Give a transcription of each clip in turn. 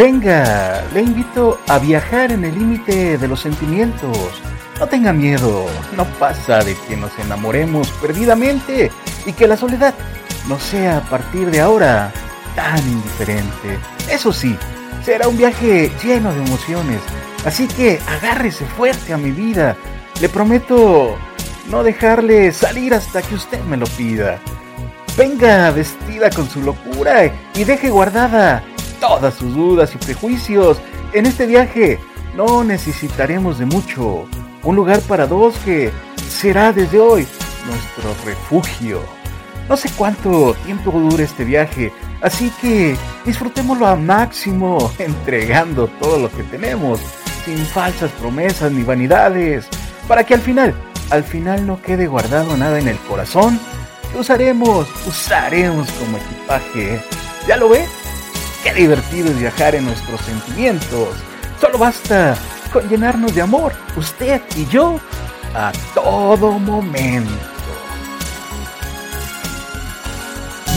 Venga, le invito a viajar en el límite de los sentimientos. No tenga miedo, no pasa de que nos enamoremos perdidamente y que la soledad no sea a partir de ahora tan indiferente. Eso sí, será un viaje lleno de emociones, así que agárrese fuerte a mi vida. Le prometo no dejarle salir hasta que usted me lo pida. Venga vestida con su locura y deje guardada todas sus dudas y prejuicios. En este viaje no necesitaremos de mucho. Un lugar para dos que será desde hoy nuestro refugio. No sé cuánto tiempo dure este viaje, así que disfrutémoslo al máximo, entregando todo lo que tenemos, sin falsas promesas ni vanidades, para que al final, al final no quede guardado nada en el corazón usaremos, usaremos como equipaje. ¿Ya lo ve? Qué divertido es viajar en nuestros sentimientos. Solo basta con llenarnos de amor, usted y yo, a todo momento.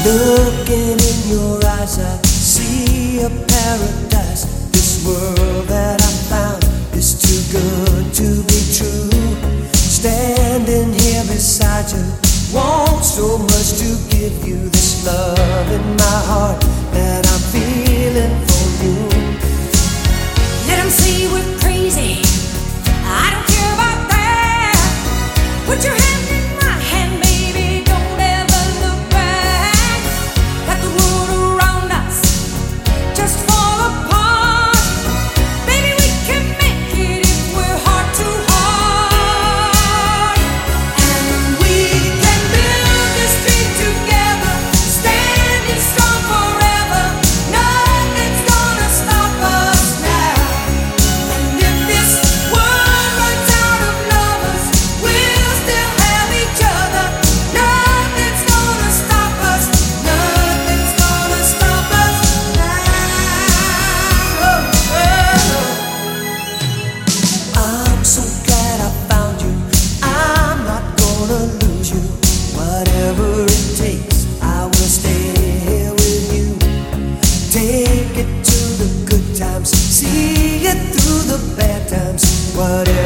Looking in your eyes, I see a paradise. This world that I found is too good to be true. Standing here beside you, want so much to give you it to the good times, see it through the bad times, whatever.